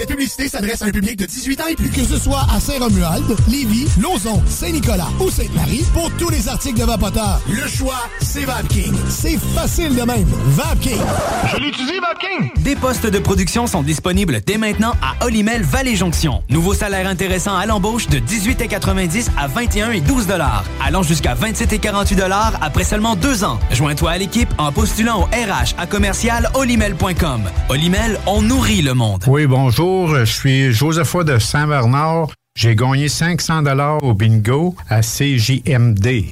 Cette publicité s'adresse à un public de 18 ans et plus. Que ce soit à Saint-Romuald, Lévis, Lauson, Saint-Nicolas ou Sainte-Marie, pour tous les articles de Vapoteur, le choix, c'est VapKing. C'est facile de même. VapKing. Je l'utilise, VapKing! Des postes de production sont disponibles dès maintenant à Olimel Valley Jonction. Nouveau salaire intéressant à l'embauche de 18,90 à 21 et 12 dollars, allant jusqu'à 27 et 48 dollars après seulement deux ans. Joins-toi à l'équipe en postulant au RH à commercial olimel.com. Olimel, on nourrit le monde. Oui, bonjour. Je suis Josepha de Saint-Bernard. J'ai gagné 500 dollars au bingo à CJMD.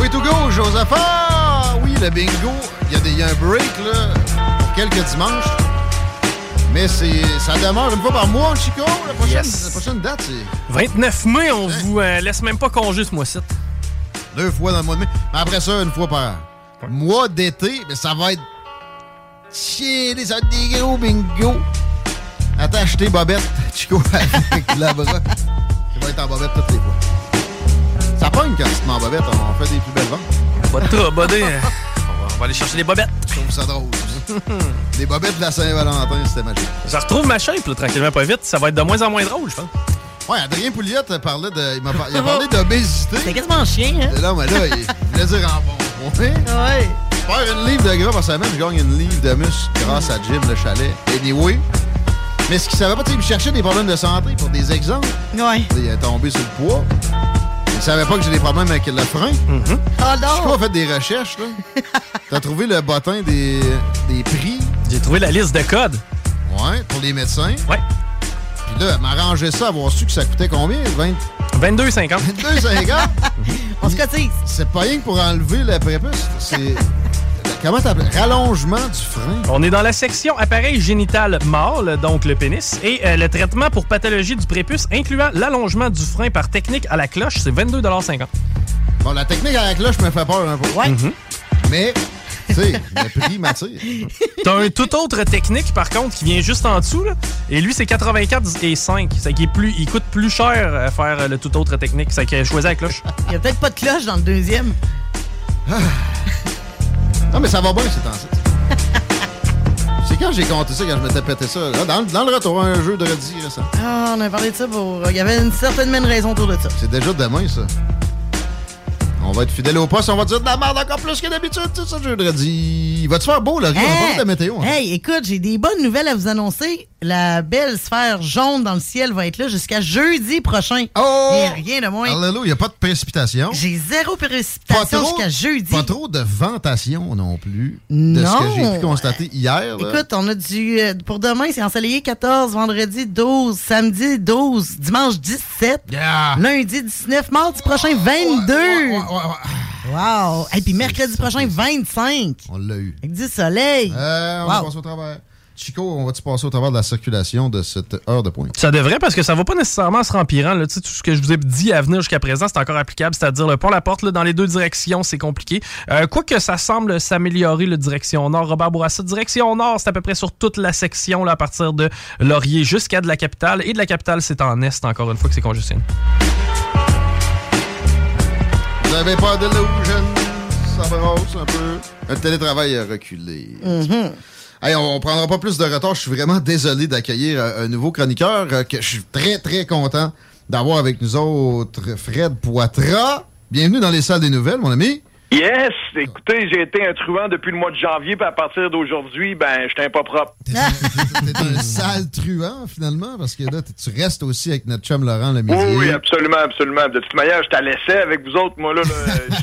Oui, to go, Josepha! Oui, le bingo, il y, a y un break là, pour quelques dimanches. Mais c'est, ça demeure une fois par mois, Chico. La prochaine, Yes. la prochaine date, c'est 29 mai, on vous euh, laisse même pas congé ce mois-ci. deux fois dans le mois de mai. Mais après ça, une fois par mois d'été, mais ça va être. Chier, ça va être des gros bingo. Attends, acheter Bobette, Chico, avec la bras. Tu vas être en Bobette toutes les fois. Ça pogne quand tu te mets en Bobette, on fait des plus belles ventes. Pas de trouble. On va, on va aller chercher les bobettes. Je trouve ça drôle. Les bobettes de la Saint-Valentin, c'était magique. Je retrouve ma shape, là, tranquillement, pas vite. Ça va être de moins en moins drôle, je pense. Ouais, Adrien Pouliot parlait de. Il m'a par- il a parlé d'obésité. C'est quasiment chien, hein? Là, mais là, il voulait dire en bon point. Ouais. Faire une livre de gras par semaine, je gagne une livre de muscle grâce à Jim le chalet. Anyway. Mais ce qu'il savait pas, tu sais, il cherchait des problèmes de santé pour des exemples. Ouais. Il est tombé sur le poids. Il savait pas que j'ai des problèmes avec le frein. Oh Je non! a fait des recherches, là. T'as trouvé le bottin des, des prix? J'ai trouvé la liste de codes. Ouais, pour les médecins. Ouais. Puis là, elle m'a arrangé ça, avoir su que ça coûtait combien? 20... 22,50. 22,50? On se cotise. C'est pas rien que pour enlever le prépuce. C'est. Comment t'appelles? Rallongement du frein. On est dans la section appareil génital mâle, donc le pénis, et euh, le traitement pour pathologie du prépuce, incluant l'allongement du frein par technique à la cloche, c'est 22,50 Bon, la technique à la cloche me fait peur un peu. Ouais. Mais, tu sais, le prix m'attire. T'as un tout autre technique, par contre, qui vient juste en dessous, là, et lui, c'est 84 et 5. C'est qu'il est plus, il coûte plus cher à faire euh, le tout autre technique. C'est qu'il a choisi la cloche. Il y a peut-être pas de cloche dans le deuxième. Non, mais ça va bien, ces temps-ci. C'est quand j'ai compté ça, quand je m'étais pété ça. Là, dans, dans le retour, un jeu de redis récent. Ah, on a parlé de ça pour. Il y avait une certaine raison autour de ça. C'est déjà demain, ça. On va être fidèle au poste, on va dire de la merde encore plus que d'habitude, c'est ça, jeu de redis. Va-tu faire beau, là? On va Hey, parler de la météo. hein. hey, écoute, j'ai des bonnes nouvelles à vous annoncer. La belle sphère jaune dans le ciel va être là jusqu'à jeudi prochain. Oh! Et rien de moins. Alléluia, il n'y a pas de précipitation. J'ai zéro précipitation jusqu'à jeudi. pas trop de ventation non plus. De ce Non. que j'ai pu constater hier. là. Écoute, on a du. euh, pour demain, c'est ensoleillé 14, vendredi 12, samedi 12, dimanche 17, Yeah. lundi 19, mardi prochain 22. Wow! Et puis mercredi prochain 25. On l'a eu. Avec du soleil. Euh, on va Wow. passer au travers. Chico, on va-tu passer au travers de la circulation de cette heure de pointe? Ça devrait parce que ça va pas nécessairement se rempirant. Là. Tu sais, Tout ce que je vous ai dit à venir jusqu'à présent, c'est encore applicable, c'est-à-dire le pont-la-porte là, dans les deux directions, c'est compliqué. Euh, Quoique ça semble s'améliorer, la direction nord. Robert Bourassa, direction nord, c'est à peu près sur toute la section là, à partir de Laurier jusqu'à de la capitale. Et de la capitale, c'est en est, encore une fois, que c'est congestionné. Vous n'avez pas d'illusion? Ça brosse un peu. Un télétravail a reculé. Mhm. Hey, on, on prendra pas plus de retard. Je suis vraiment désolé d'accueillir euh, un nouveau chroniqueur euh, que je suis très, très content d'avoir avec nous autres Fred Poitras. Bienvenue dans les salles des nouvelles, mon ami. Yes! Écoutez, j'ai été un truand depuis le mois de janvier, puis à partir d'aujourd'hui, ben, j'étais un pas propre. T'es un sale truand, finalement, parce que là, tu restes aussi avec notre chum Laurent le midi. Oui, oui, absolument, absolument. De toute manière, je t'ai laissé avec vous autres, moi, là.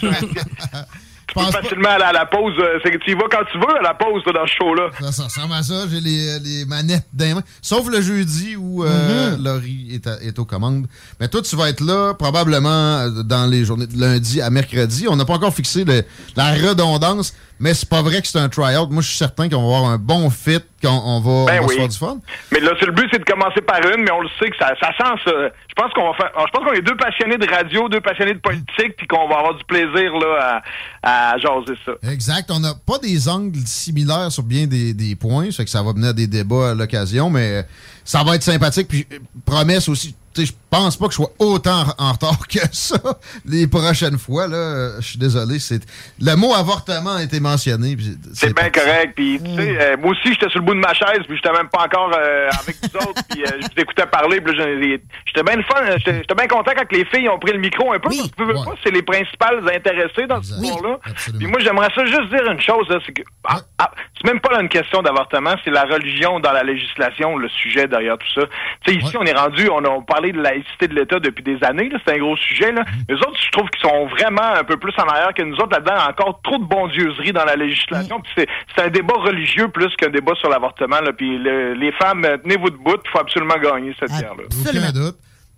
là je peux facilement aller à la pause. euh, C'est que tu y vas quand tu veux à la pause, là, dans ce show-là. Ça, ça ressemble à ça. J'ai les, les manettes dans les mains. Sauf le jeudi où euh, Laurie est, à- est aux commandes. Mais toi, tu vas être là probablement euh, dans les journées de lundi à mercredi. On n'a pas encore fixé le- la redondance, mais c'est pas vrai que c'est un try-out. Moi, je suis certain qu'on va avoir un bon fit, qu'on on va, Ben on va se oui. faire du fun. Mais là, c'est le but, c'est de commencer par une, mais on le sait que ça, ça sent ça. Je pense qu'on va faire. Je pense qu'on est deux passionnés de radio, deux passionnés de politique, puis qu'on va avoir du plaisir là à, à jaser ça. Exact. On n'a pas des angles similaires sur bien des, des points. Ça fait que ça va mener à des débats à l'occasion, mais ça va être sympathique. Puis, euh, promesse aussi. Je pense pas que je sois autant en retard que ça les prochaines fois. là. Je suis désolé. c'est Le mot avortement a été mentionné. C'est bien correct. Puis, tu sais, euh, moi aussi, j'étais sur le bout de ma chaise, puis j'étais même pas encore euh, avec vous autres, puis euh, je vous écoutais parler, puis là, j'étais bien fun. J'étais j'étais bien content quand les filles ont pris le micro un peu, parce que pas, c'est les principales intéressées dans ce sport-là. Puis moi, j'aimerais ça juste dire une chose, là, c'est que ah, ah, c'est même pas là une question d'avortement, c'est la religion dans la législation, le sujet derrière tout ça. Tu sais, ici, on est rendu, on a parlé de laïcité de l'État depuis des années, c'est un gros sujet. Là. Les autres, je trouve qu'ils sont vraiment un peu plus en arrière que nous autres là-dedans. Encore trop de bondieuserie dans la législation. Puis c'est, un débat religieux plus qu'un débat sur l'avortement. Là. Puis le- les femmes, tenez-vous debout, il faut absolument gagner cette guerre-là.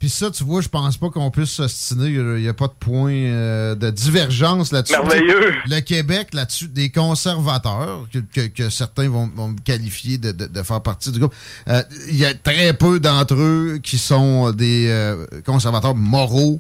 Puis ça, tu vois, je pense pas qu'on puisse s'ostiner. Il n'y a pas de point euh, de divergence là-dessus. Merveilleux. Le Québec, là-dessus, des conservateurs, que, que- que certains vont, qualifier de, de- de faire partie du groupe, euh, il y a très peu d'entre eux qui sont des euh, conservateurs moraux,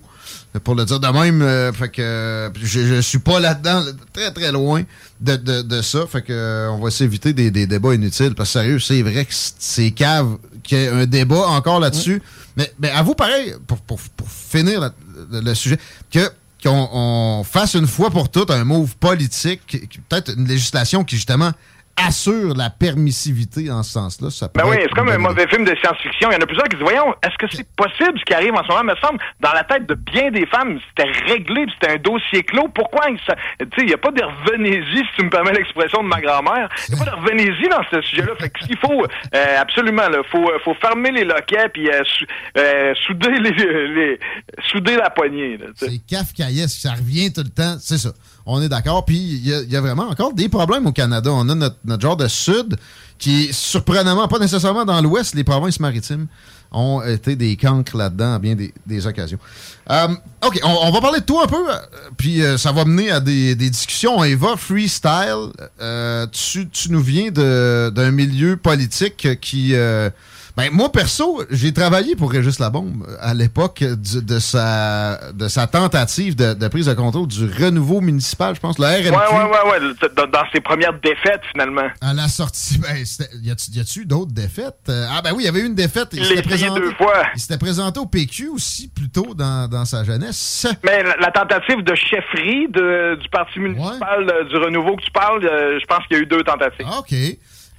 pour le dire de même. fait que je, je suis pas là-dedans, très très loin de, de- de ça. Fait que on va s'éviter des, des débats inutiles. Parce que sérieux, c'est vrai que c- c'est cave qu'il y ait un débat encore là-dessus. Mais, mais à vous, pareil, pour, pour, pour finir la- le, le sujet, que qu'on on fasse une fois pour toutes un move politique, peut-être une législation qui justement assure la permissivité en ce sens-là. Ça Ben oui, c'est comme un mauvais film de science-fiction. Il y en a plusieurs qui disent, voyons, est-ce que c'est possible ce qui arrive en ce moment? Me semble, dans la tête de bien des femmes, c'était réglé, c'était un dossier clos. Pourquoi? il sa- Tu sais, il n'y a pas de revenez-y, si tu me permets l'expression de ma grand-mère. Il n'y a pas de revenez-y dans ce sujet-là. Fait que ce qu'il faut, euh, absolument, il faut, euh, faut fermer les loquets, puis euh, sou- euh, souder, les, les- souder la poignée. C'est kafkaïesque, ça revient tout le temps, c'est ça. On est d'accord. Puis il y, a- vraiment encore des problèmes au Canada. On a notre, notre genre de sud qui est surprenamment, pas nécessairement dans l'ouest, les provinces maritimes ont été des cancres là-dedans à bien des, occasions. Euh, OK, on, va parler de toi un peu, euh, puis euh, ça va mener à des, discussions. On y va, freestyle. Euh, tu, tu nous viens d'un milieu politique qui... euh, ben, moi, perso, j'ai travaillé pour Régis Labombe à l'époque de sa, de sa tentative de, de prise de contrôle du renouveau municipal, je pense, le RMQ. Ouais, ouais, le- dans, dans ses premières défaites, finalement. À la sortie, ben, y a-tu eu d'autres défaites? Euh, ah, ben oui, il y avait eu une défaite. Il s'était l'a présenté- deux fois. Il s'était présenté au PQ aussi, plus tôt dans, dans sa jeunesse. Mais la, la tentative de chefferie de- du parti municipal euh, du renouveau que tu parles, euh, je pense qu'il y a eu deux tentatives. Ah, OK.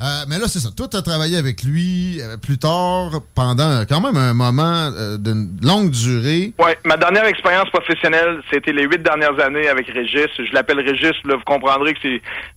Euh, mais là, c'est ça. Toi, tu as travaillé avec lui euh, plus tard, pendant quand même un moment euh, d'une longue durée. Ouais, ma dernière expérience professionnelle, c'était les huit dernières années avec Régis. Je l'appelle Régis, là, vous comprendrez que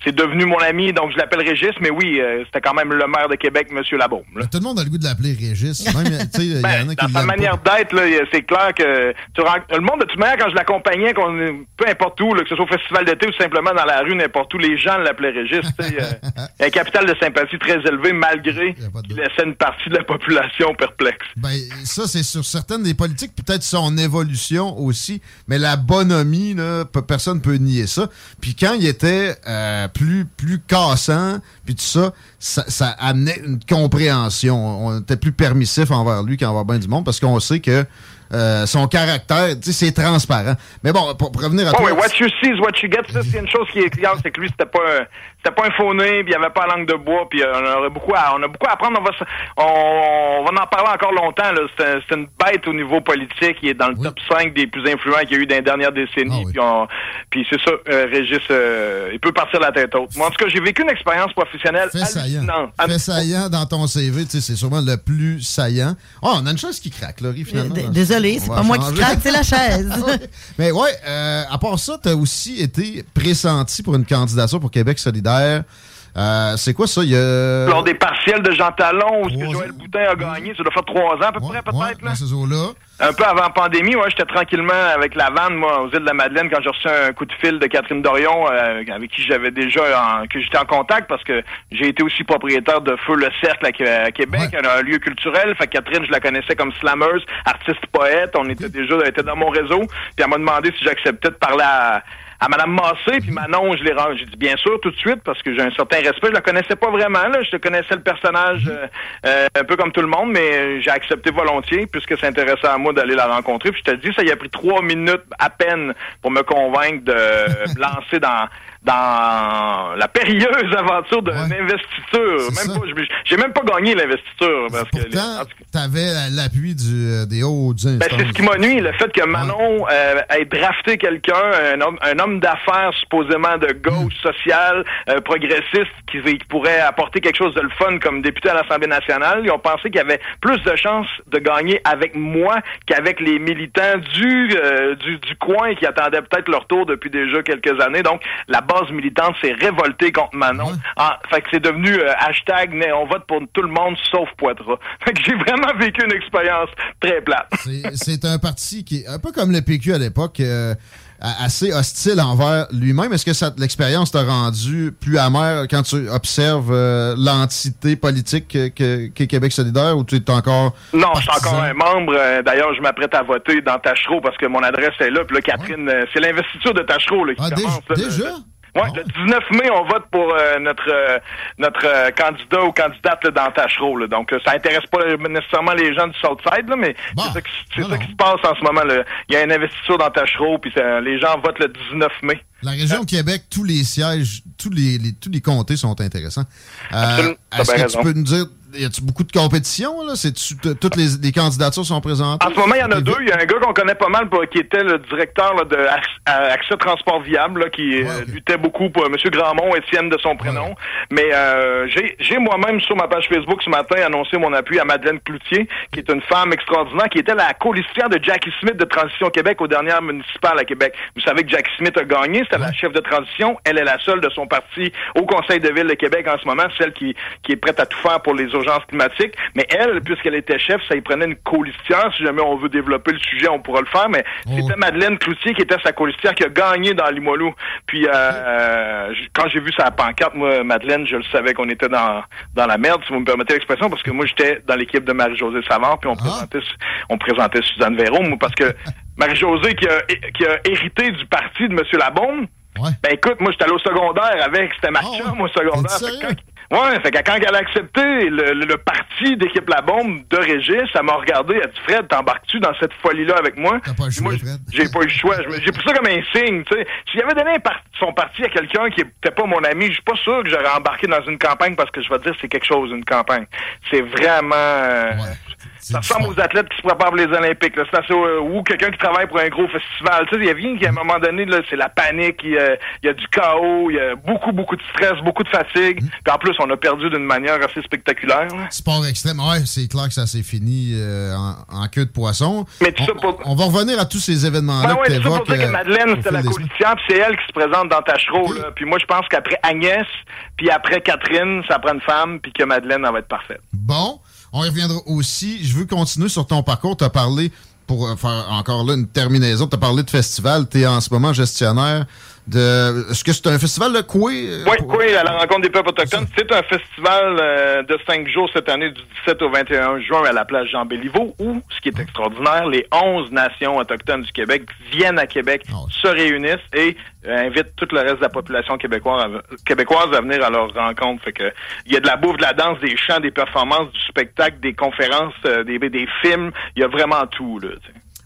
c'est, devenu mon ami, donc je l'appelle Régis, mais oui, euh, c'était quand même le maire de Québec, Monsieur Labaume. Tout le monde a le goût de l'appeler Régis. Même, il y en a Ben, qui dans sa manière d'être, c'est clair que tu le monde de toute manière, quand je l'accompagnais, peu importe où, là, que ce soit au festival d'été ou simplement dans la rue, n'importe où, les gens l'appelaient Régis. tu sais, euh, un capital de sympathie très élevé, malgré qu'il laissait une partie de la population perplexe. Ben, ça, c'est sur certaines des politiques, peut-être son évolution aussi, mais la bonhomie, là, personne peut nier ça. Puis quand il était euh, plus, plus cassant, puis tout ça, ça, ça amenait une compréhension. On était plus permissif envers lui qu'envers bien du monde, parce qu'on sait que euh, son caractère, tu sais, c'est transparent. Mais bon, pour, pour revenir à Ouais, toi... ouais, what you see is what you get. Ça, c'est une chose qui est claire, c'est que lui, c'était pas un, c'était pas un faux nez, puis il avait pas la langue de bois, puis euh, on aurait beaucoup à, on a beaucoup à apprendre. On va, on, on va en parler encore longtemps, là. C'est un- c'est une bête au niveau politique. Il est dans le top 5 des plus influents qu'il y a eu dans les dernières décennies. Puis, on- puis c'est ça, euh, Régis, euh, il peut partir la tête haute. Moi, en tout cas, j'ai vécu une expérience professionnelle Fait saillant. hallucinante. Fait saillant dans ton CV, tu sais, c'est sûrement le plus saillant. Oh, on a une chose qui craque, Laurie, finalement. D- Désolé, c'est pas moi qui craque, c'est la chaise. Mais ouais, euh, à part ça, tu as aussi été pressenti pour une candidature pour Québec solidaire. Euh, c'est quoi ça? Il y a... Lors des partiels de Jean Talon, où ce que Joël Boutin a gagné, ça doit faire trois ans à peu près, peut-être. là. ces eaux-là. Un peu avant la pandémie, ouais, j'étais tranquillement avec la vanne, moi, aux îles de la Madeleine, quand j'ai reçu un coup de fil de Catherine Dorion, euh, avec qui j'avais déjà, en, que j'étais en contact, parce que j'ai été aussi propriétaire de Feu le Cercle à, à Québec, un, lieu culturel. Fait que Catherine, je la connaissais comme slammeuse, artiste, poète. On était déjà, elle était dans mon réseau. Puis elle m'a demandé si j'acceptais de parler à à Mme Massé, puis Manon, je l'ai J'ai dit bien sûr tout de suite parce que j'ai un certain respect. Je la connaissais pas vraiment, là. Je connaissais le personnage euh, euh, un peu comme tout le monde, mais j'ai accepté volontiers puisque ça intéressait à moi d'aller la rencontrer. Puis je te dis, ça y a pris trois minutes à peine pour me convaincre de me lancer dans dans la périlleuse aventure d'une investiture. Même pas, j'ai même pas gagné l'investiture. parce Pourtant, tu avais l'appui euh, des hauts ben, C'est ce qui m'a nuit, le fait que Manon euh, ait drafté quelqu'un, un homme, un homme d'affaires supposément de gauche hmm. sociale, euh, progressiste, qui, pourrait apporter quelque chose de le fun comme député à l'Assemblée nationale. Ils ont pensé qu'il y avait plus de chances de gagner avec moi qu'avec les militants du, du, du coin qui attendaient peut-être leur tour depuis déjà quelques années. Donc, la base militante s'est révoltée contre Manon. Ah, fait que c'est devenu euh, hashtag on vote pour tout le monde sauf Poitras. Fait que j'ai vraiment vécu une expérience très plate. C'est un parti qui est un peu comme le PQ à l'époque. Euh, assez hostile envers lui-même. Est-ce que l'expérience t'a rendu plus amer quand tu observes euh, l'entité politique qu'est Québec solidaire ou tu es encore... Non, je suis encore un membre. D'ailleurs, je m'apprête à voter dans Tachereau parce que mon adresse est là. Puis là, Catherine, c'est l'investiture de Tachereau qui ah, commence. déjà? Le 19 mai, on vote pour euh, notre euh, notre euh, candidat ou candidate là, dans Tachereau. Donc, ça intéresse pas nécessairement les gens du Southside, là, mais c'est ça, qui, ça qui se passe en ce moment. Là. Il y a une investiture dans Tachereau, puis les gens votent le 19 mai. La région Québec, tous les sièges, tous les, tous les comtés sont intéressants. Est-ce que tu peux nous dire y a-tu beaucoup de compétition, là? toutes les, candidatures sont présentées? En ce moment, il y en a deux. Il y a un gars qu'on connaît pas mal, qui était le directeur de Accès Transport Viable, qui euh, luttait beaucoup pour M. Grandmont, Étienne de son prénom. Mais euh, j'ai moi-même sur ma page Facebook ce matin annoncé mon appui à Madeleine Cloutier, qui est une femme extraordinaire, qui était la colistière de Jackie Smith de Transition Québec aux dernières municipales à Québec. Vous savez que Jackie Smith a gagné, c'était la chef de transition. Elle est la seule de son parti au Conseil de ville de Québec en ce moment, celle qui, qui est prête à tout faire pour les urgences climatiques. Mais elle, puisqu'elle était chef, ça y prenait une colistière. Si jamais on veut développer le sujet, on pourra le faire. Mais oh. c'était Madeleine Cloutier qui était sa colistière qui a gagné dans Limoilou. Puis euh, euh quand j'ai vu sa pancarte, moi, Madeleine, je le savais qu'on était dans, dans la merde, si vous me permettez l'expression, parce que moi, j'étais dans l'équipe de Marie-Josée Savard, puis on ah. présentait on présentait Suzanne Véro, parce que Marie-Josée qui a, qui a hérité du parti de M. Labaume, ben écoute, moi j'étais allé au secondaire avec, c'était ma oh, moi secondaire. Ouais, fait que quand elle a accepté le, parti d'équipe La Bombe de Régis, ça m'a regardé, elle a dit Fred, t'embarques-tu dans cette folie-là avec moi? T'as pas le choix, Fred. J'ai pas eu le choix. J'ai pris ça comme un signe, tu sais. S'il avait donné son parti à quelqu'un qui était pas mon ami, je suis pas sûr que j'aurais embarqué dans une campagne parce que je vais te dire c'est quelque chose, une campagne. C'est vraiment... Euh, ça ressemble aux athlètes qui se préparent pour les Olympiques. C'est euh, ou quelqu'un qui travaille pour un gros festival. Tu sais, il y a rien qui, à un moment donné, là, c'est la panique, il y, a, du chaos, il y a beaucoup, beaucoup de stress, beaucoup de fatigue. Mm. Puis en plus, on a perdu d'une manière assez spectaculaire. Sport extrême, ouais, c'est clair que ça s'est fini euh, en, queue de poisson. Mais tout on, ça pour... on va revenir à tous ces événements-là ouais, ouais, pour dire que Madeleine, c'était la colistière, puis c'est elle qui se présente dans Tachereau. Là. Puis moi, je pense qu'après Agnès, puis après Catherine, ça prend une femme, puis que Madeleine, elle va être parfaite. Bon. On y reviendra aussi. Je veux continuer sur ton parcours. Tu as parlé, pour faire encore là une terminaison, tu as parlé de festival. Tu en ce moment gestionnaire est-ce que c'est un festival de Coué? Euh, oui, Coué, à la rencontre des peuples autochtones. C'est un festival euh, de cinq jours cette année, du 17 au 21 juin, à la place Jean-Béliveau, où, ce qui est extraordinaire, les 11 nations autochtones du Québec viennent à Québec, ah se réunissent et euh, invitent tout le reste de la population québécoise à, québécoise à venir à leur rencontre. Fait que il y a de la bouffe, de la danse, des chants, des performances, du spectacle, des conférences, des, des films. Il y a vraiment tout, là.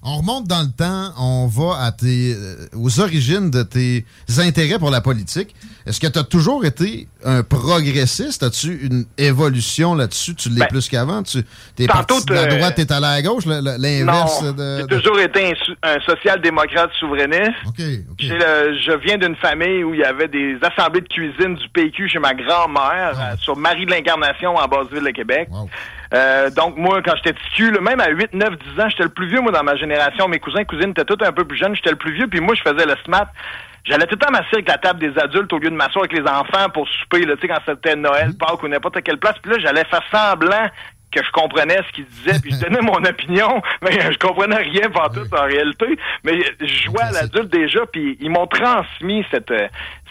On remonte dans le temps, on va à tes, euh, aux origines de tes intérêts pour la politique. Est-ce que tu as toujours été un progressiste? As-tu une évolution là-dessus? Tu l'es ben, plus qu'avant? Tu es parti de la droite, t'es allé à la gauche, l'inverse de... J'ai toujours été un, social-démocrate souverainiste. je viens d'une famille où il y avait des assemblées de cuisine du PQ chez ma grand-mère, euh, sur Marie de l'Incarnation en Basse-Ville de Québec. Euh, donc, moi, quand j'étais petit, même à 8, 9, 10 ans, j'étais le plus vieux, moi, dans ma génération. Mes cousins cousines étaient tous un peu plus jeunes, j'étais le plus vieux, puis moi, je faisais le SMAT. J'allais tout le temps m'asseoir avec la table des adultes au lieu de m'asseoir avec les enfants pour souper, là, tu sais, quand c'était Noël, Mm-hmm. Pâques ou n'importe quelle place. Puis là, j'allais faire semblant que je comprenais ce qu'ils disaient, puis je donnais mon opinion, mais je comprenais rien par tout en réalité. Mais je jouais à l'adulte déjà, puis ils m'ont transmis cette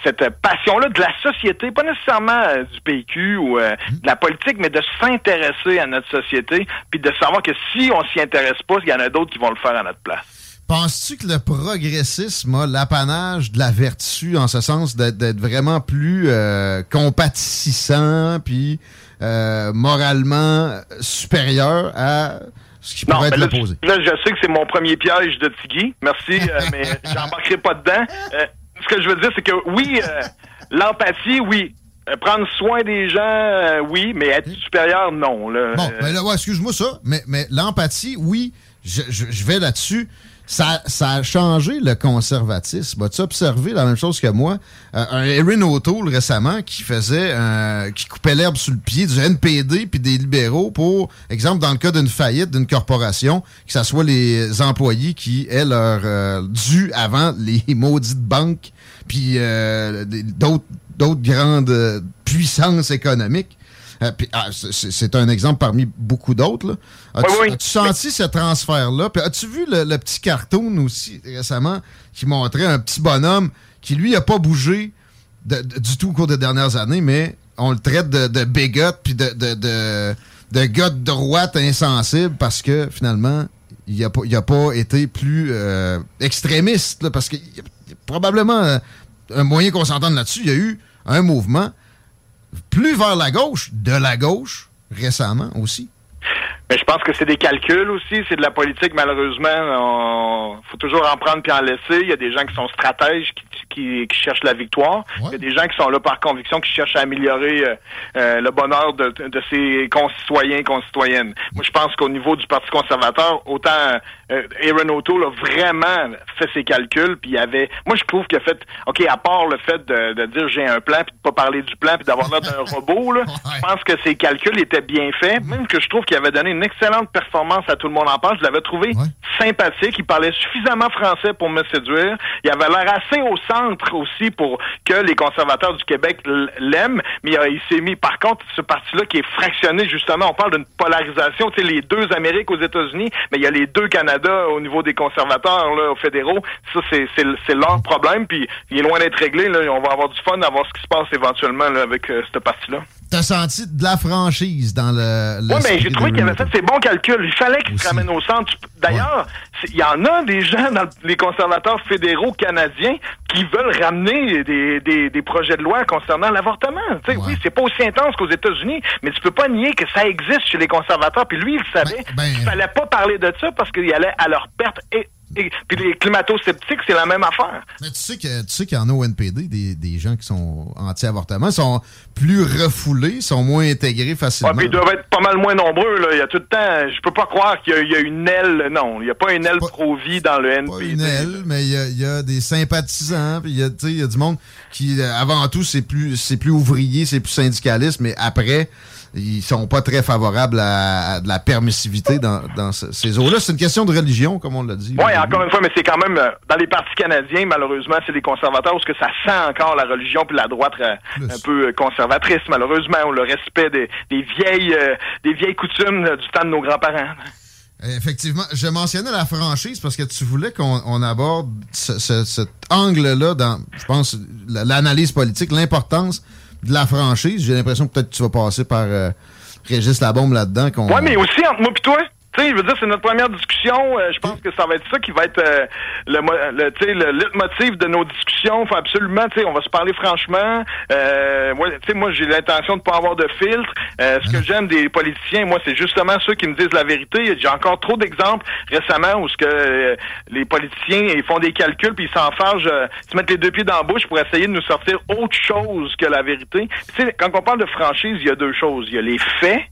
cette passion-là de la société, pas nécessairement euh, du PQ ou euh, de la politique, mais de s'intéresser à notre société, puis de savoir que si on s'y intéresse pas, il y en a d'autres qui vont le faire à notre place. Penses-tu que le progressisme a l'apanage de la vertu en ce sens d'être d'être vraiment plus euh, compatissant puis euh, moralement supérieur à ce qui pourrait être là, l'opposé? Là, je sais que c'est mon premier piège de Tigui. Merci, euh, mais j'embarquerai pas dedans. Euh, ce que je veux dire, c'est que oui, euh, l'empathie, oui. Prendre soin des gens, oui, mais être supérieur, non. Là. Bon, ben là, ouais, excuse-moi ça, mais, mais l'empathie, oui, je, je- je vais là-dessus. Ça, ça a changé le conservatisme. As-tu observé la même chose que moi? Euh, un Erin O'Toole récemment qui faisait, euh, qui coupait l'herbe sous le pied du NPD puis des libéraux pour, exemple, dans le cas d'une faillite d'une corporation, que ce soit les employés qui aient leur euh, dû avant les maudites banques puis euh, d'autres d'autres grandes puissances économiques. Euh, puis, ah, c'est- un exemple parmi beaucoup d'autres. As-tu Oui, senti ce transfert-là? Puis as-tu vu le, le petit cartoon aussi récemment qui montrait un petit bonhomme qui, lui, a pas bougé de- de- du tout au cours des dernières années, mais on le traite de, de bigot puis de, de, gars de droite insensible parce que finalement, il n'a pas, il a pas été plus euh, extrémiste. là, parce qu'il y a il y a probablement euh, un moyen qu'on s'entende là-dessus. Il y a eu un mouvement plus vers la gauche, de la gauche, récemment aussi. Mais je pense que c'est des calculs aussi, c'est de la politique malheureusement. On faut toujours en prendre puis en laisser. Il y a des gens qui sont stratèges, qui, qui, qui cherchent la victoire. Il y a des gens qui sont là par conviction, qui cherchent à améliorer euh, euh, le bonheur de, de ses concitoyens, concitoyennes. Moi, je pense qu'au niveau du Parti conservateur, autant euh, Aaron O'Toole a vraiment fait ses calculs, puis il avait. Moi, je trouve qu'il a fait. Ok, à part le fait de, de dire j'ai un plan, puis de pas parler du plan, puis d'avoir l'air d'un robot, là, je pense que ses calculs étaient bien faits. Même que je trouve qu'il avait donné une excellente performance à tout le monde en parle. Je l'avais trouvé sympathique. Il parlait suffisamment français pour me séduire. Il avait l'air assez au centre aussi pour que les conservateurs du Québec l'aiment. Mais il s'est mis, par contre, ce parti-là qui est fractionné, justement, on parle d'une polarisation. Tu sais, les deux Amériques aux États-Unis, mais il y a les deux Canada au niveau des conservateurs, là, fédéraux. Ça, c'est, leur problème. Puis il est loin d'être réglé. Là. On va avoir du fun à voir ce qui se passe éventuellement là, avec euh, cette partie-là. T'as senti de la franchise dans le. Oui, mais j'ai trouvé qu'il avait fait ses bons calculs. Il fallait qu'il se ramène au centre. D'ailleurs, il y en a des gens dans les conservateurs fédéraux canadiens qui veulent ramener des, des, des projets de loi concernant l'avortement. Tu sais, Oui, c'est pas aussi intense qu'aux États-Unis, mais tu peux pas nier que ça existe chez les conservateurs. Puis lui, il le savait. il fallait pas parler de ça parce qu'il allait à leur perte. Et, et- puis les climato-sceptiques, c'est la même affaire. Mais tu sais que tu sais qu'il y en a au NPD des, des gens qui sont anti-avortement, sont plus refoulés, sont moins intégrés facilement. Ouais, puis ils doivent être pas mal moins nombreux. Là. Il y a tout le temps. Je peux pas croire qu'il y, a- il y a une aile. Non, il y a pas une aile pro-vie dans le NPD. une aile, mais il y a, il y a des sympathisants, puis il y a, tu sais, il y a du monde qui, euh, avant tout, c'est plus, c'est plus ouvrier, c'est plus syndicaliste, mais après, ils sont pas très favorables à, à de la permissivité dans, dans ce- ces eaux-là. C'est une question de religion, comme on l'a dit. Oui, encore une fois, mais c'est quand même euh, dans les partis canadiens, malheureusement, c'est les conservateurs parce que ça sent encore la religion puis la droite euh, un peu euh, conservatrice, malheureusement, ou le respect des, des vieilles euh, des vieilles coutumes du temps de nos grands-parents. Effectivement, je mentionnais la franchise parce que tu voulais qu'on on aborde ce- ce- cet angle-là dans, je pense, la- l'analyse politique, l'importance de la franchise. J'ai l'impression que peut-être tu vas passer par euh, Régis Labombe là-dedans. Ouais, mais aussi entre moi et toi. Tu sais, je veux dire, c'est notre première discussion. Euh, je pense que ça va être ça qui va être euh, le, mo- le, tu sais, le leitmotiv de nos discussions. Faut absolument, tu sais, on va se parler franchement. Euh, ouais, tu sais, moi, j'ai l'intention de pas avoir de filtre. Euh, ce que j'aime des politiciens, moi, c'est justement ceux qui me disent la vérité. J'ai encore trop d'exemples récemment où ce que euh, les politiciens ils font des calculs puis ils s'enfargent, euh, ils se mettent les deux pieds dans la bouche pour essayer de nous sortir autre chose que la vérité. Tu sais, quand on parle de franchise, il y a deux choses. Il y a les faits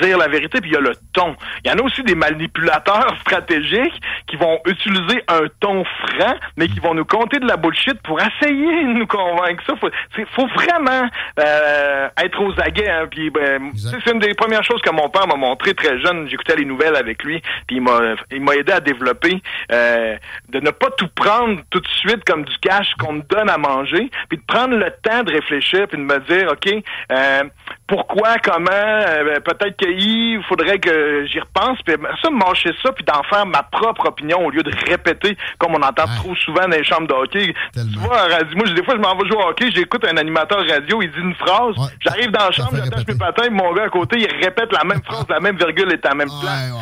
dire la vérité, puis il y a le ton. Il y en a aussi des manipulateurs stratégiques qui vont utiliser un ton franc, mais qui vont nous compter de la bullshit pour essayer de nous convaincre. Ça, faut, faut vraiment euh, être aux aguets. Hein, puis ben, c'est une des premières choses que mon père m'a montré très jeune. J'écoutais les nouvelles avec lui, puis il m'a il m'a aidé à développer euh, de ne pas tout prendre tout de suite comme du cash qu'on me donne à manger, puis de prendre le temps de réfléchir, puis de me dire, ok, euh, pourquoi, comment, euh, ben, peut-être qu'il faudrait que j'y repense, puis ça, marcher ça, puis d'en faire ma propre opinion au lieu de répéter comme on entend trop souvent dans les chambres de hockey. Tu vois, moi, des fois, je m'en vais jouer au hockey, j'écoute un animateur radio, il dit une phrase, j'arrive dans la chambre, j'attache mes patins, mon gars à côté, il répète la même phrase, la même virgule est à la même place.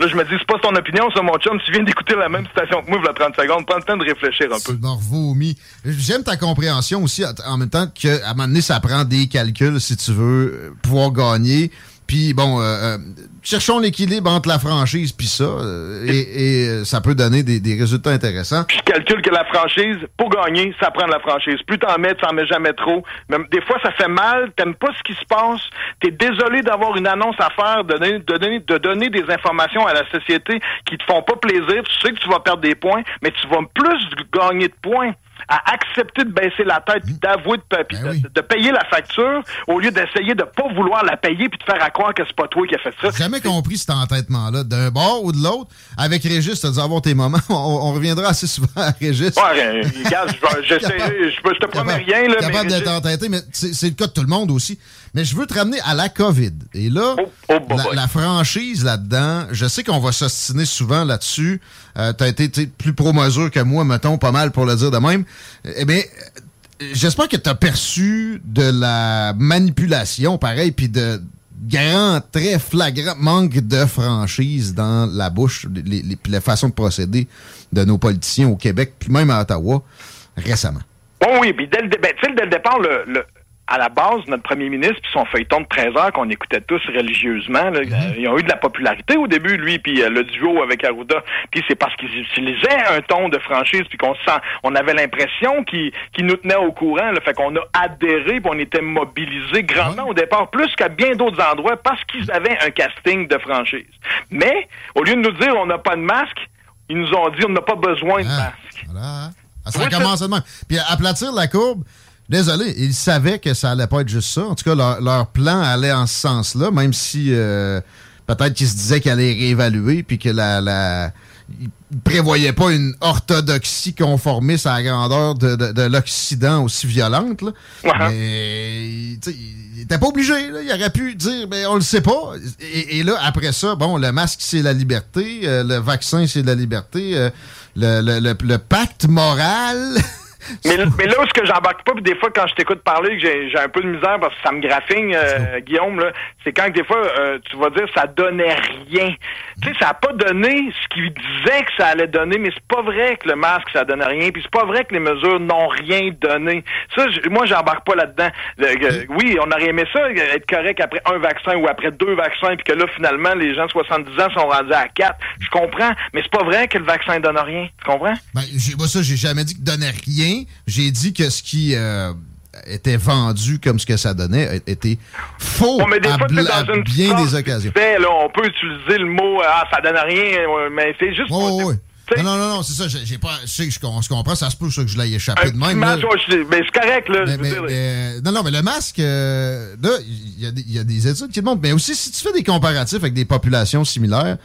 Là, je me dis, c'est pas ton opinion, ça, mon chum. Tu viens d'écouter la même station que moi, il 30 secondes. Prends le temps de réfléchir un peu. vomi. J'aime ta compréhension aussi, en même temps qu'à un moment donné, ça prend des calculs si tu veux euh, pouvoir gagner. Puis bon, euh, euh, cherchons l'équilibre entre la franchise puis ça, euh, et, ça peut donner des, résultats intéressants. Je calcule que la franchise, pour gagner, ça prend de la franchise. Plus t'en mets, t'en mets jamais trop. Même des fois, ça fait mal. T'aimes pas ce qui se passe. T'es désolé d'avoir une annonce à faire, de donner, de donner, de donner des informations à la société qui te font pas plaisir. Tu sais que tu vas perdre des points, mais tu vas plus gagner de points à accepter de baisser la tête puis d'avouer de, ben de, payer la facture au lieu d'essayer de pas vouloir la payer puis de faire à croire que c'est pas toi qui as fait ça. Jamais compris cet entêtement-là. D'un bord ou de l'autre, avec Régis, tu as dû avoir tes moments. On, reviendra assez souvent à Régis. Ouais, regarde, je, je, te promets rien. Là, capable d'être entêté, mais c'est le cas de tout le monde aussi. Mais je veux te ramener à la COVID. Et là, oh, oh, la, franchise là-dedans, je sais qu'on va s'ostiner souvent là-dessus. Euh, tu as été plus pro-mesure que moi, mettons, pas mal pour le dire de même. Eh bien, j'espère que tu as perçu de la manipulation, pareil, puis de grand, très flagrant manque de franchise dans la bouche, les, les, la façon de procéder de nos politiciens au Québec, puis même à Ottawa, récemment. Oh oui, puis dès le, ben, dès le départ, le à la base, notre premier ministre puis son feuilleton de 13 heures qu'on écoutait tous religieusement, là, mhm. ils ont eu de la popularité au début, lui, puis euh, le duo avec Arruda. Puis c'est parce qu'ils utilisaient un ton de franchise, puis qu'on sent, on avait l'impression qu'ils nous tenaient au courant. le fait qu'on a adhéré, puis on était mobilisés grandement au départ, plus qu'à bien d'autres endroits, parce qu'ils avaient un casting de franchise. Mais au lieu de nous dire on n'a pas de masque, ils nous ont dit on n'a pas besoin de ah, masque. Voilà. Ah, ça commence à Puis aplatir la courbe. Désolé, ils savaient que ça allait pas être juste ça. En tout cas, leur, plan allait en ce sens-là, même si euh, peut-être qu'ils se disaient qu'ils allaient réévaluer, puis que la, la ils prévoyaient pas une orthodoxie conformiste à la grandeur de, de, l'Occident aussi violente. Là. Mais il n'était pas obligé. Il aurait pu dire, mais ben, on le sait pas. Et, là, après ça, bon, le masque, c'est la liberté. Euh, le vaccin, c'est la liberté. Euh, le, le, le, pacte moral... mais, mais là, ce que j'embarque pas, puis des fois, quand je t'écoute parler, j'ai, j'ai un peu de misère parce que ça me graffigne, euh, Guillaume, là, c'est quand des fois, euh, tu vas dire ça donnait rien. Tu sais, ça a pas donné ce qu'il disait que ça allait donner, mais c'est pas vrai que le masque, ça donnait rien, puis c'est pas vrai que les mesures n'ont rien donné. Ça, moi, j'embarque pas là-dedans. oui, on aurait aimé ça, être correct après un vaccin ou après deux vaccins, puis que là, finalement, les gens de 70 ans sont rendus à quatre. Je comprends, mais c'est pas vrai que le vaccin donne rien. Tu comprends? Ben, moi, ça, j'ai jamais dit que donnait rien. J'ai dit que ce qui euh, était vendu comme ce que ça donnait était faux mais des à, fois, dans une bien des occasions. on peut utiliser le mot ah, ça donne rien, mais c'est juste... non, non, non, c'est ça. J'ai pas, je sais que je, comprends, ça se peut que je l'ai échappé de même. mais c'est correct, là. non, non, mais le masque, euh, là, il y, a des études qui le montrent. Mais aussi, si tu fais des comparatifs avec des populations similaires,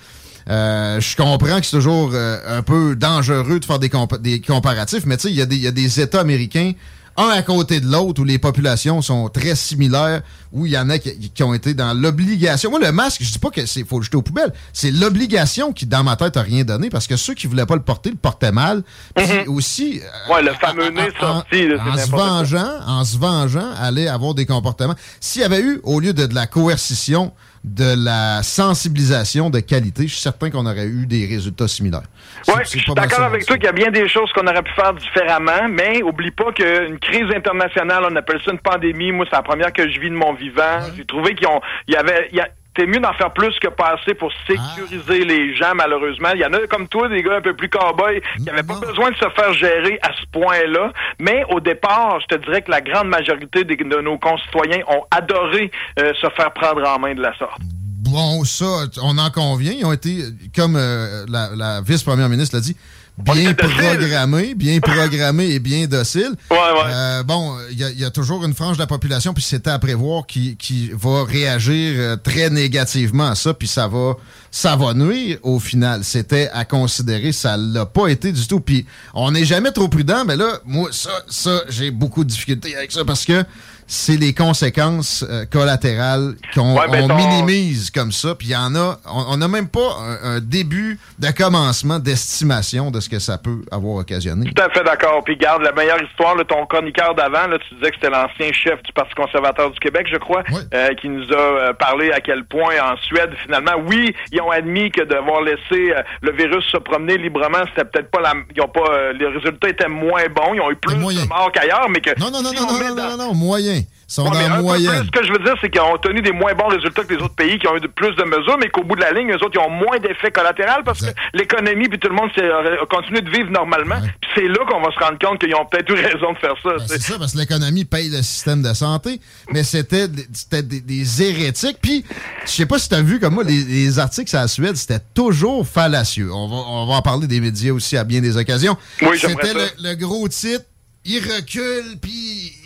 euh, je comprends que c'est toujours euh, un peu dangereux de faire des, des comparatifs, mais tu sais, il y, a des États américains, un à côté de l'autre, où les populations sont très similaires, où il y en a qui, ont été dans l'obligation. Moi, le masque, je dis pas que c'est faut le jeter aux poubelles. C'est l'obligation qui, dans ma tête, a rien donné, parce que ceux qui voulaient pas le porter, le portaient mal. Puis mm-hmm. aussi... Euh, ouais, le fameux nez sorti. En, se vengeant, en se vengeant, allait avoir des comportements. S'il y avait eu, au lieu de, de la coercition, de la sensibilisation de qualité, je suis certain qu'on aurait eu des résultats similaires. Oui, je suis d'accord avec toi qu'il y a bien des choses qu'on aurait pu faire différemment, mais oublie pas qu'une crise internationale, on appelle ça une pandémie. Moi, c'est la première que je vis de mon vivant. J'ai trouvé qu'il y avait, c'est mieux d'en faire plus que passer pour sécuriser les gens, malheureusement. Il y en a comme toi, des gars un peu plus cow-boys, qui n'avaient pas besoin de se faire gérer à ce point-là. Mais au départ, je te dirais que la grande majorité de nos concitoyens ont adoré euh, se faire prendre en main de la sorte bon, ça, on en convient. Ils ont été, comme euh, la, la vice-première ministre l'a dit, bien programmé, bien programmé et bien docile. Ouais, ouais. Euh, bon, il y, a toujours une frange de la population, puis c'était à prévoir, qui, qui va réagir euh, très négativement à ça, puis ça va, ça va nuire au final. C'était à considérer, ça l'a pas été du tout. Puis on n'est jamais trop prudent, mais là, moi, ça, ça, j'ai beaucoup de difficultés avec ça parce que c'est les conséquences euh, collatérales qu'on ben, ton- minimise comme ça. Puis il y en a, on n'a même pas un, un début de commencement d'estimation de ce que ça peut avoir occasionné. Tout à fait d'accord. Puis garde la meilleure histoire, là, ton chroniqueur d'avant, là, tu disais que c'était l'ancien chef du Parti conservateur du Québec, je crois, euh, qui nous a euh, parlé à quel point en Suède, finalement, oui, ils ont admis que devoir laisser euh, le virus se promener librement, c'était peut-être pas la. Ils ont pas. les résultats étaient moins bons. Ils ont eu plus de morts qu'ailleurs, mais que. Non, non, non, si non, on non, non, non, non, moyen. Sont dans moyenne. ce que je veux dire, c'est qu'ils ont tenu des moins bons résultats que les autres pays qui ont eu de- plus de mesures, mais qu'au bout de la ligne, eux autres, ils ont moins d'effets collatéraux parce que l'économie puis tout le monde a continué de vivre normalement. Puis c'est là qu'on va se rendre compte qu'ils ont peut-être eu raison de faire ça. Ben, C'est ça, parce que l'économie paye le système de santé, mais c'était des- hérétiques. Puis, je sais pas si tu as vu comme moi, les, les articles sur la Suède, c'était toujours fallacieux. On va, on va en parler des médias aussi à bien des occasions. Oui, C'était le, le gros titre. Ils reculent, puis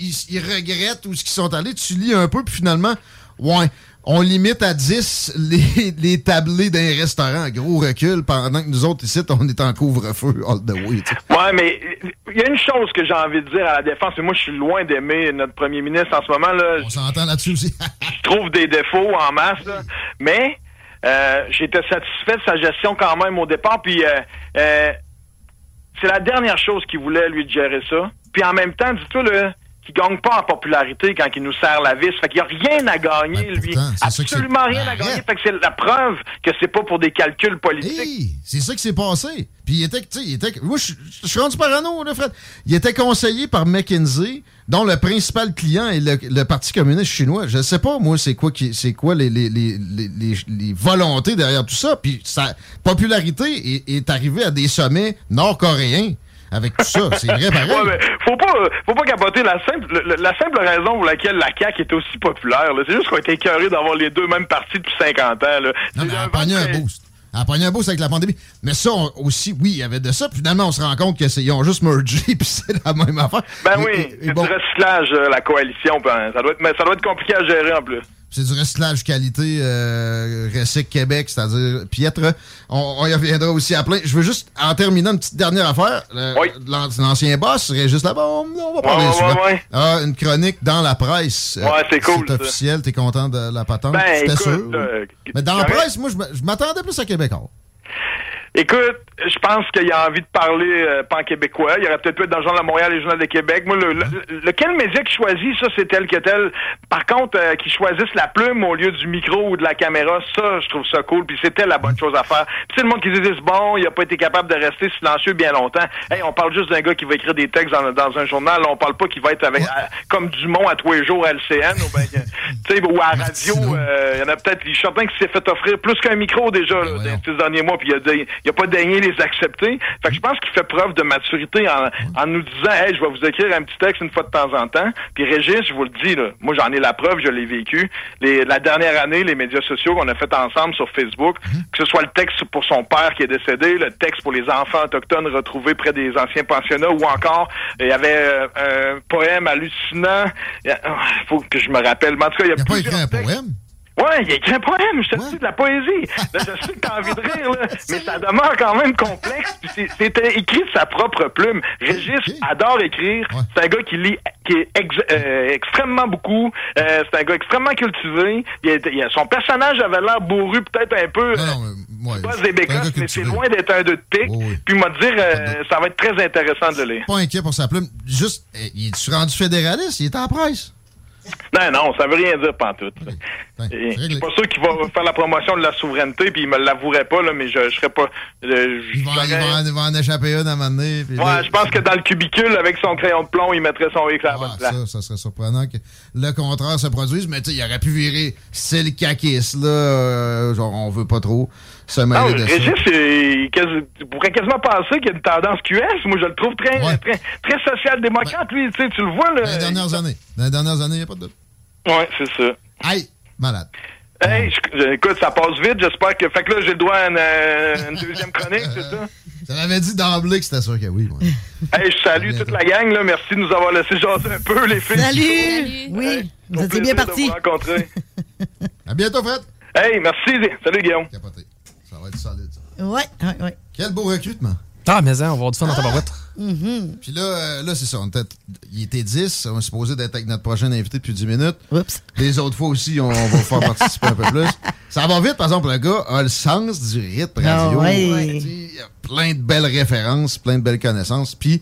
ils, ils regrettent où ce qu'ils sont allés. Tu lis un peu, puis finalement, ouais, on limite à 10 les, les tablés d'un restaurant. Gros recul, pendant que nous autres ici, on est en couvre-feu all the way. tu sais. Ouais, mais il y a une chose que j'ai envie de dire à la défense, et moi je suis loin d'aimer notre premier ministre en ce moment. là. On s'entend là-dessus aussi. je trouve des défauts en masse, là. mais euh, j'étais satisfait de sa gestion quand même au départ. Puis euh, euh, c'est la dernière chose qu'il voulait lui de gérer ça. Puis en même temps, dis-toi là, qu'il gagne pas en popularité quand il nous serre la vis. Fait qu'il y a rien à gagner, lui. Ben, Absolument rien à gagner. Fait que c'est la preuve que c'est pas pour des calculs politiques. Hey, c'est ça qui s'est passé. Puis il était, tu sais, il était, moi je suis rendu parano, là, Fred. Il était conseillé par McKinsey, dont le principal client est le, le Parti communiste chinois. Je sais pas, moi, c'est quoi qui, c'est quoi les, les, les, les, les- les volontés derrière tout ça. Puis sa popularité est, est arrivée à des sommets nord-coréens avec tout ça. C'est vrai, pareil. Ouais, mais faut pas, faut pas capoter la simple, le- la simple raison pour laquelle la CAQ est aussi populaire. C'est juste qu'on a été écœurés d'avoir les deux mêmes partis depuis 50 ans. Là. Non, mais elle a pogné un boost. Elle a pogné un boost avec la pandémie. Mais ça on- aussi, oui, il y avait de ça. Puis finalement, on se rend compte qu'ils ont juste mergé, puis c'est la même affaire. Ben oui, c'est bon, du recyclage, euh, la coalition. ben, ça, doit être, mais ça doit être compliqué à gérer en plus. C'est du recyclage qualité euh, Recyc Québec, c'est-à-dire piètre. On, on y reviendra aussi à plein. Je veux juste, en terminant, une petite dernière affaire. L'an- L'ancien boss, Régis Labombe, on va parler Ouais, ouais, ouais. Ah, une chronique dans la presse. Ouais, c'est cool, C'est officiel, t'es content de la patente? Ben, C'était sûr. euh, Mais dans la presse, moi, je m'attendais plus à Québécois. Écoute, je pense qu'il a envie de parler euh, pan québécois. Il aurait peut-être pu être dans le Journal de Montréal et le Journal de Québec. Moi, le, le- lequel média qui choisit, ça, c'est tel que tel. Par contre, euh, qui choisissent la plume au lieu du micro ou de la caméra, ça, je trouve ça cool. Puis c'était la bonne chose à faire. Puis c'est le monde qui se dit, bon, il a pas été capable de rester silencieux bien longtemps. Hey, on parle juste d'un gars qui va écrire des textes dans, dans un journal. On parle pas qu'il va être avec à- comme Dumont à tous les jours à LCN ou, ben, que- tu sais, ou à la radio. euh, Il y en a peut-être, je suis certain qui s'est fait offrir plus qu'un micro déjà là, dans les six derniers mois, puis il a, il a pas daigné les accepter. Fait que je pense qu'il fait preuve de maturité en, en nous disant, hey, je vais vous écrire un petit texte une fois de temps en temps. Puis Régis, je vous le dis, là, moi j'en ai la preuve, je l'ai vécu. Les, la dernière année, les médias sociaux qu'on a fait ensemble sur Facebook, que ce soit le texte pour son père qui est décédé, le texte pour les enfants autochtones retrouvés près des anciens pensionnats, ou encore il y avait euh, un poème hallucinant. Il a- ah, faut que je me rappelle. Mais en tout cas, il y a, pas plusieurs écrit un poème? Ouais, il a écrit un poème, je te dis, de la poésie. Là, je sais que t'as envie de rire, là, mais ça demeure quand même complexe. C'était écrit de sa propre plume. Régis adore écrire. C'est un gars qui lit qui est ex- euh, extrêmement beaucoup. Euh, c'est un gars extrêmement cultivé. Il a- il a- son personnage avait l'air bourru, peut-être un peu. ouais, pas des mais c'est loin d'être un deux de pique. Puis m'a dire, euh, ça va être très intéressant de lire. Pas inquiet pour sa plume. Juste, eh, il est rendu fédéraliste? Il est en presse? Non, non, ça veut rien dire pantoute. Je suis pas sûr qu'il va faire la promotion de la souveraineté, puis il me l'avouerait pas, là, mais je, je serais pas. je- je- Il va, il va en, il va en échapper une à un moment donné. puis là- Ouais, je pense que dans le cubicule, avec son crayon de plomb, il mettrait son bonne Ah, ça, ça serait surprenant que le contraire se produise, mais tu sais, il aurait pu virer style caquis, là. euh, genre, on veut pas trop se mêler de ça. Régis, c'est quasi- tu pourrais quasiment penser qu'il y a une tendance QS. Moi, je le trouve très, très, très social-démocrate, lui. Tu sais, tu le vois, là. Dans les dernières années. Dans les dernières années, il n'y a pas de doute. Ouais, c'est ça. Aïe, malade. Hey, je- écoute, ça passe vite. J'espère que. Fait que là, j'ai le droit à une, euh, une deuxième chronique, c'est ça? Ça m'avait dit d'emblée que c'était sûr que oui. moi. Hey, je salue toute la gang, là. Merci de nous avoir laissé jaser un peu, les filles. Salut! Oui, vous Au étiez bien de partis. vous. À bientôt, Fred. Hey, merci. Salut, Guillaume. Va être solide. ça. Ouais, ouais, ouais. Quel beau recrutement. Ah, mais hein, on va avoir du fun dans ta barouette. Mhm. Puis là, euh, là c'est ça. On était, il était 10. On est supposé d'être avec notre prochain invité depuis 10 minutes. Les autres fois aussi, on, on va faire participer un peu plus. Ça va vite, par exemple, le gars a le sens du rythme radio. Ah ouais. Ouais, tu sais, Il y a plein de belles références, plein de belles connaissances. Puis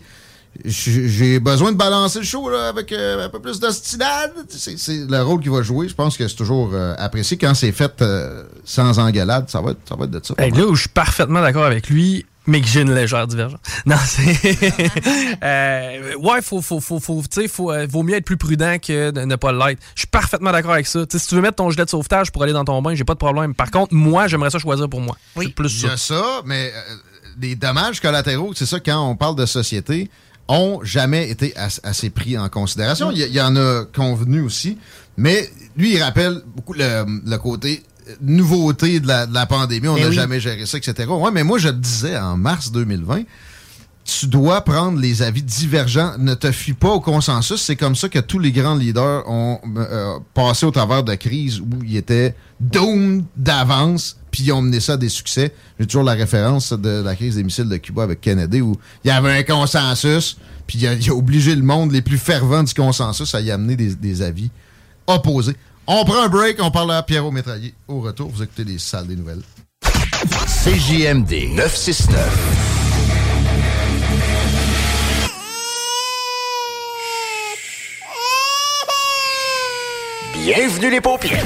j'ai besoin de balancer le show là, avec euh, un peu plus d'ostinade. C'est c'est le rôle qu'il va jouer. Je pense que c'est toujours euh, apprécié quand c'est fait euh, sans engueulade. Ça va, être, ça va être de ça. Hey, là où je suis parfaitement d'accord avec lui, mais que j'ai une légère divergence. Non, c'est. euh, ouais, faut, faut, faut, faut, tu sais, faut, euh, vaut mieux être plus prudent que de ne pas l'être. Je suis parfaitement d'accord avec ça. Tu sais, si tu veux mettre ton gilet de sauvetage pour aller dans ton bain, j'ai pas de problème. Par contre, moi, j'aimerais ça choisir pour moi. Oui. Plus Il y ça. a ça, mais euh, les dommages collatéraux, c'est ça, quand on parle de société, ont jamais été as- assez pris en considération. Il y, en a convenu aussi, mais lui, il rappelle beaucoup le, le côté euh, nouveauté de la, de la pandémie. On Ben n'a oui. jamais géré ça, etc. Ouais, mais moi, je te disais en mars 2020, tu dois prendre les avis divergents. Ne te fuis pas au consensus. C'est comme ça que tous les grands leaders ont euh, passé au travers de crises où ils étaient doomed d'avance, puis ils ont mené ça à des succès. J'ai toujours la référence de la crise des missiles de Cuba avec Kennedy, où il y avait un consensus, puis il a, obligé le monde les plus fervents du consensus à y amener des, avis opposés. On prend un break, on parle à Pierrot Métraillé. Au retour, vous écoutez les salles des nouvelles. CJMD 969. Bienvenue les paupières.